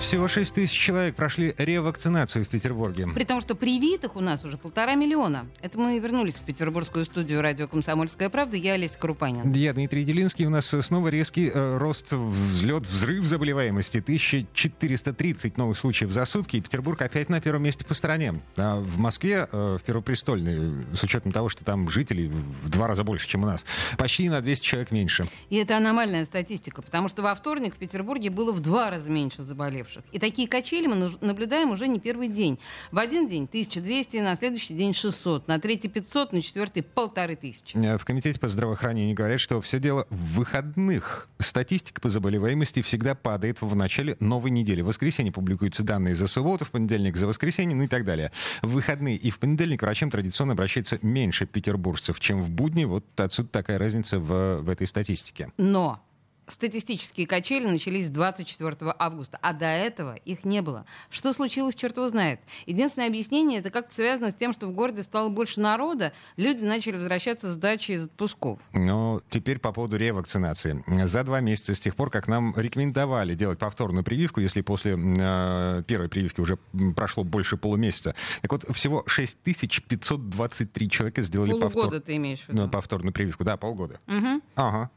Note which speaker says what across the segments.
Speaker 1: Всего 6 тысяч человек прошли ревакцинацию в Петербурге.
Speaker 2: При том, что привитых у нас уже полтора миллиона. Это мы вернулись в петербургскую студию радио «Комсомольская правда». Я Олеся Крупанин.
Speaker 1: Я Дмитрий Делинский. У нас снова резкий э, рост, взлет, взрыв заболеваемости. 1430 новых случаев за сутки. И Петербург опять на первом месте по стране. А в Москве, э, в Первопрестольной, с учетом того, что там жителей в два раза больше, чем у нас, почти на 200 человек меньше.
Speaker 2: И это аномальная статистика, потому что во вторник в Петербурге было в два раза меньше заболевших. И такие качели мы наблюдаем уже не первый день. В один день 1200, на следующий день 600, на третий 500, на четвертый полторы тысячи.
Speaker 1: Э, В Комитете по здравоохранению говорят, что все дело в выходных. Статистика по заболеваемости всегда падает в начале новой недели. В воскресенье публикуются данные за субботу, в понедельник за воскресенье, ну и так далее. В выходные и в понедельник врачам традиционно обращается меньше петербуржцев, чем в будни. Вот отсюда такая разница в, в этой статистике.
Speaker 2: Но статистические качели начались 24 августа, а до этого их не было. Что случилось, черт его знает. Единственное объяснение, это как-то связано с тем, что в городе стало больше народа, люди начали возвращаться с дачи из отпусков.
Speaker 1: Но теперь по поводу ревакцинации. За два месяца с тех пор, как нам рекомендовали делать повторную прививку, если после э, первой прививки уже прошло больше полумесяца, так вот всего 6523 человека сделали повтор...
Speaker 2: Ты имеешь в виду?
Speaker 1: Ну, повторную прививку, да, полгода.
Speaker 2: Мгм.
Speaker 1: Ага.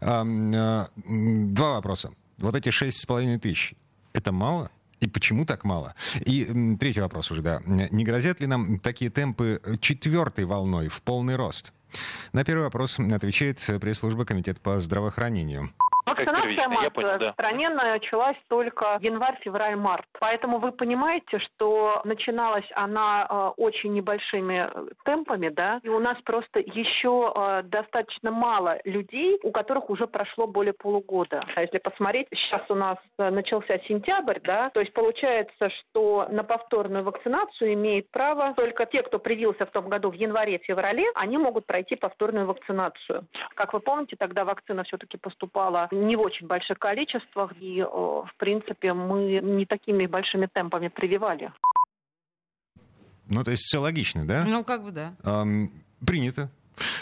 Speaker 1: Э, Два вопроса. Вот эти шесть с половиной тысяч, это мало? И почему так мало? И третий вопрос уже, да. Не грозят ли нам такие темпы четвертой волной в полный рост? На первый вопрос отвечает пресс-служба Комитета по здравоохранению.
Speaker 3: Вакцинация
Speaker 4: да.
Speaker 3: в стране началась только январь, февраль, март. Поэтому вы понимаете, что начиналась она э, очень небольшими э, темпами, да, и у нас просто еще э, достаточно мало людей, у которых уже прошло более полугода. А если посмотреть, сейчас у нас начался сентябрь, да, то есть получается, что на повторную вакцинацию имеет право только те, кто привился в том году в январе-феврале, они могут пройти повторную вакцинацию. Как вы помните, тогда вакцина все-таки поступала не в очень больших количествах, и, э, в принципе, мы не такими большими темпами прививали.
Speaker 1: Ну, то есть все логично, да?
Speaker 2: Ну, как бы да.
Speaker 1: Ам, принято.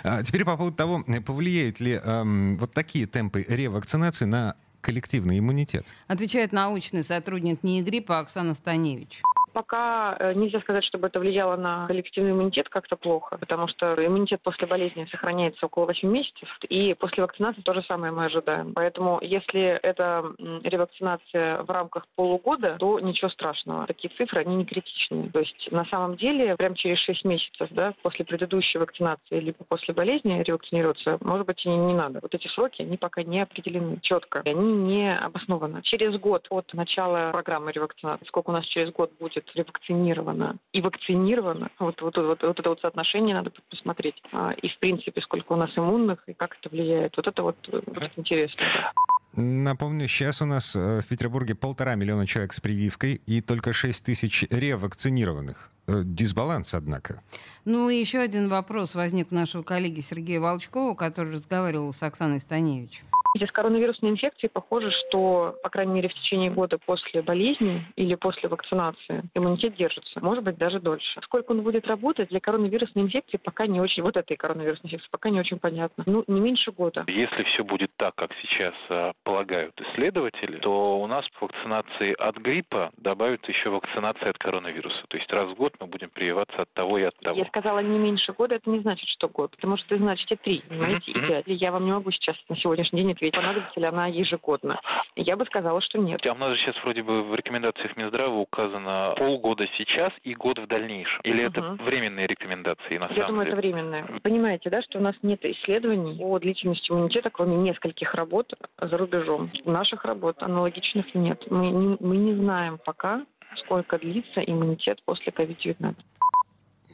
Speaker 1: А теперь по поводу того, повлияют ли ам, вот такие темпы ревакцинации на коллективный иммунитет.
Speaker 2: Отвечает научный сотрудник НИИ гриппа Оксана Станевич.
Speaker 3: Пока э, нельзя сказать, чтобы это влияло на коллективный иммунитет как-то плохо, потому что иммунитет после болезни сохраняется около 8 месяцев, и после вакцинации то же самое мы ожидаем. Поэтому если это ревакцинация в рамках полугода, то ничего страшного. Такие цифры, они не критичные. То есть на самом деле прям через 6 месяцев, да, после предыдущей вакцинации либо после болезни ревакцинироваться, может быть, и не, надо. Вот эти сроки, они пока не определены четко, они не обоснованы. Через год от начала программы ревакцинации, сколько у нас через год будет ревакцинировано и вакцинировано, вот, вот, вот, вот это вот соотношение надо посмотреть. А, И, в принципе, сколько у нас иммунных и как это влияет. Вот это вот э, будет интересно. да.
Speaker 1: Напомню, сейчас у нас э, в Петербурге полтора миллиона человек с прививкой и только 6 тысяч ревакцинированных. Э, Дисбаланс, однако.
Speaker 2: Ну и еще один вопрос возник у нашего коллеги Сергея Волчкова, который разговаривал с Оксаной Станевич.
Speaker 3: С коронавирусной инфекцией похоже, что, по крайней мере, в течение года после болезни или после вакцинации иммунитет держится. Может быть, даже дольше. Сколько он будет работать, для коронавирусной инфекции пока не очень, вот этой коронавирусной инфекции пока не очень понятно. Ну, не меньше года.
Speaker 4: Если все будет так, как сейчас а, полагают исследователи, то у нас по вакцинации от гриппа добавят еще вакцинация от коронавируса. То есть раз в год мы будем прививаться от того и от того.
Speaker 3: Я сказала не меньше года, это не значит, что год. Потому что значит и три, понимаете, и пять. Я вам не могу сейчас на сегодняшний день ответить, понадобится ли она ежегодно. Я бы сказала, что нет.
Speaker 4: А у нас же сейчас вроде бы в рекомендациях Минздрава указано полгода сейчас и год в дальнейшем. Или это
Speaker 3: Мгм.
Speaker 4: временные рекомендации на
Speaker 3: Я
Speaker 4: самом
Speaker 3: думаю, это
Speaker 4: деле?
Speaker 3: временное. Вы понимаете, да, что у нас нет исследований по длительности иммунитета, кроме нескольких работ за рубежом. Наших работ аналогичных нет. Мы не, мы не знаем пока, сколько длится иммунитет после COVID-19.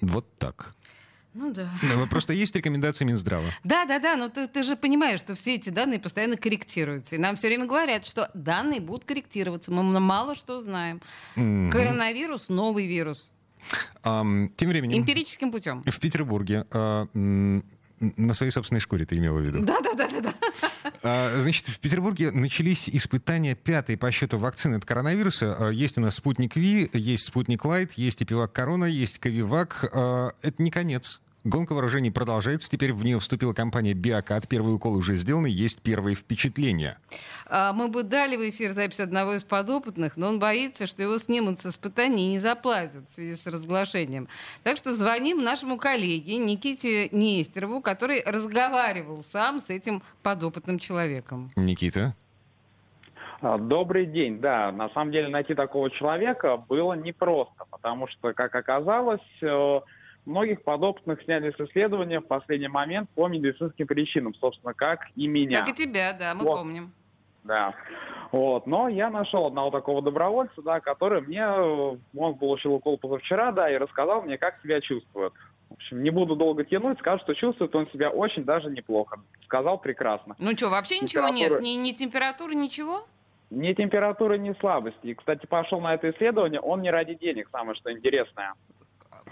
Speaker 1: Вот так.
Speaker 2: Ну да.
Speaker 1: Ну, Просто есть рекомендации Минздрава.
Speaker 2: Да, да, да, но ты, ты же понимаешь, что все эти данные постоянно корректируются. И нам все время говорят, что данные будут корректироваться. Мы мало что знаем.
Speaker 1: Мгм.
Speaker 2: Коронавирус новый вирус.
Speaker 1: Ам, Тем временем...
Speaker 2: Эмпирическим путем.
Speaker 1: В Петербурге м, на своей собственной шкуре ты имела в виду.
Speaker 2: Да, да, да, да, да.
Speaker 1: А, значит, в Петербурге начались испытания пятой по счету вакцины от коронавируса. А, есть у нас спутник Ви, есть спутник Лайт, есть Эпивак Корона, есть Ковивак. А, это не конец. Гонка вооружений продолжается. Теперь в нее вступила компания Биокад. Первый укол уже сделан, есть первые впечатления.
Speaker 2: А, мы бы дали в эфир запись одного из подопытных, но он боится, что его снимут с испытаний и не заплатят в связи с разглашением. Так что звоним нашему коллеге Никите Нестерову, который разговаривал сам с этим подопытным человеком.
Speaker 1: Никита?
Speaker 5: А, добрый день. Да, на самом деле найти такого человека было непросто, потому что, как оказалось, э, многих подопытных сняли с исследования в последний момент по медицинским причинам, собственно, как и меня.
Speaker 2: Как и тебя, да, мы
Speaker 5: вот.
Speaker 2: помним.
Speaker 5: Да. Вот. Но я нашел одного такого добровольца, да, который мне, он получил укол позавчера, да, и рассказал мне, как себя чувствует. В общем, не буду долго тянуть, скажу, что чувствует он себя очень даже неплохо. Сказал прекрасно.
Speaker 2: Ну что, вообще ничего нет? Ни, ни температуры, ничего?
Speaker 5: Ни температуры, ни слабости. И, кстати, пошел на это исследование, он не ради денег, самое что интересное.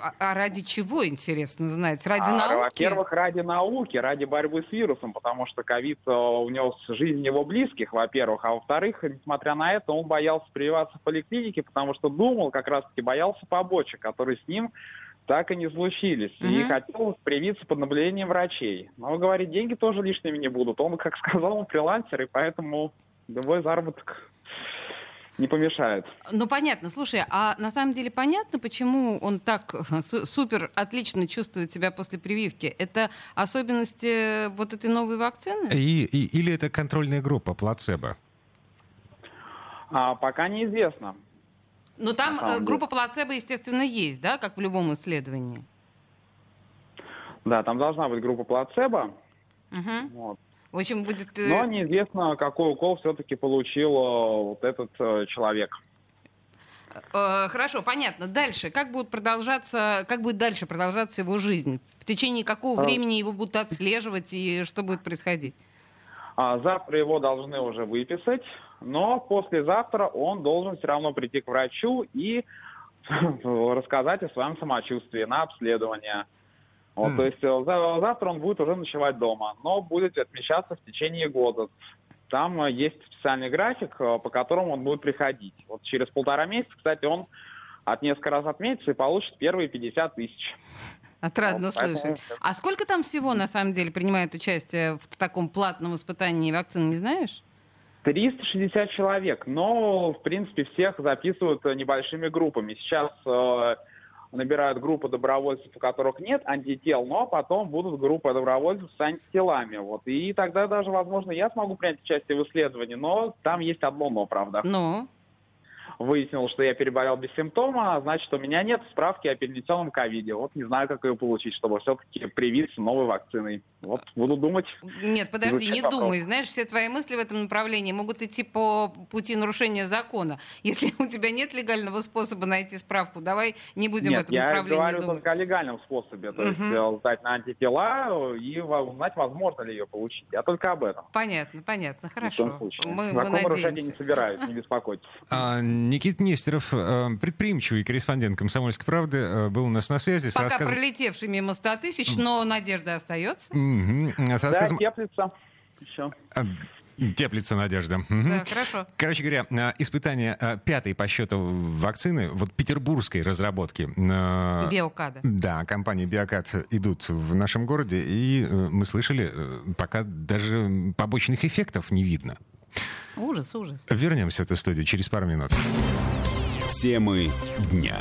Speaker 2: А, а ради чего, интересно знать? Ради
Speaker 5: а,
Speaker 2: науки?
Speaker 5: Во-первых, ради науки, ради борьбы с вирусом, потому что ковид э, унес жизнь его близких, во-первых. А во-вторых, несмотря на это, он боялся прививаться в поликлинике, потому что думал, как раз-таки боялся побочек, которые с ним так и не случились. Mm-hmm. И хотел привиться под наблюдением врачей. Но, говорит, деньги тоже лишними не будут. Он, как сказал, он фрилансер, и поэтому любой заработок не помешает.
Speaker 2: Ну, понятно. Слушай, а на самом деле понятно, почему он так супер отлично чувствует себя после прививки? Это особенности вот этой новой вакцины?
Speaker 1: И, и, или это контрольная группа, плацебо?
Speaker 5: А, пока неизвестно.
Speaker 2: Но там а, группа плацебо, естественно, есть, да, как в любом исследовании?
Speaker 5: Да, там должна быть группа плацебо.
Speaker 2: Угу. Вот. В общем, будет...
Speaker 5: Э, Но неизвестно, какой укол все-таки получил э, вот этот э, человек.
Speaker 2: Хорошо, понятно. Дальше. Как будет продолжаться, как будет дальше продолжаться его жизнь? В течение какого а... времени его будут отслеживать и что будет происходить?
Speaker 5: А завтра его должны уже выписать, но послезавтра он должен все равно прийти к врачу и рассказать о своем самочувствии на обследование. Вот, mm. То есть э, завтра он будет уже ночевать дома, но будет отмечаться в течение года. Там э, есть специальный график, э, по которому он будет приходить. Вот через полтора месяца, кстати, он от несколько раз отметится и получит первые 50 тысяч.
Speaker 2: Отрадно вот, слышать. Поэтому... А сколько там всего, на самом деле, принимает участие в таком платном испытании вакцины, не знаешь?
Speaker 5: 360 человек, но, в принципе, всех записывают небольшими группами. Сейчас набирают группу добровольцев, у которых нет антител, но потом будут группы добровольцев с антителами. Вот. И тогда даже, возможно, я смогу принять участие в исследовании, но там есть одно но, правда.
Speaker 2: Ну?
Speaker 5: выяснил, что я переболел без симптома, а значит, у меня нет справки о перенесенном ковиде. Вот не знаю, как ее получить, чтобы все-таки привиться новой вакциной. Вот буду думать.
Speaker 2: Нет, подожди, не вопрос. думай. Знаешь, все твои мысли в этом направлении могут идти по пути нарушения закона. Если у тебя нет легального способа найти справку, давай не будем
Speaker 5: нет,
Speaker 2: в этом направлении
Speaker 5: я говорю
Speaker 2: думать.
Speaker 5: только о легальном способе. То есть uh сдать на антитела и узнать, возможно ли ее получить. Я только об этом.
Speaker 2: Понятно, понятно. Хорошо.
Speaker 5: Мы, мы надеемся. не собираюсь, не беспокойтесь. А,
Speaker 1: Никита Нестеров, э, предприимчивый корреспондент «Комсомольской правды», э, был у нас на связи.
Speaker 2: Пока рассказ... пролетевший мимо 100 тысяч, но надежда остается.
Speaker 5: Угу. Да, теплится. Еще. А,
Speaker 1: теплится надежда.
Speaker 2: Да, хорошо.
Speaker 1: Короче говоря, э, испытание пятой по счету вакцины, вот петербургской разработки.
Speaker 2: Биокада.
Speaker 1: Да, компании Биокад идут в нашем городе, и мы слышали, пока даже побочных эффектов не видно.
Speaker 2: Ужас, ужас.
Speaker 1: Вернемся в эту студию через пару минут.
Speaker 6: Темы дня.